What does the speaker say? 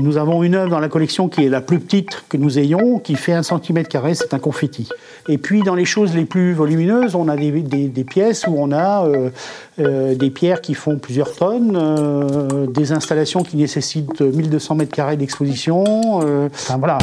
Nous avons une œuvre dans la collection qui est la plus petite que nous ayons, qui fait un centimètre carré, c'est un confetti. Et puis dans les choses les plus volumineuses, on a des, pièces où on a euh, euh, des pierres qui font plusieurs tonnes, euh, des installations qui nécessitent 1200 mètres carrés d'exposition. Euh, enfin voilà.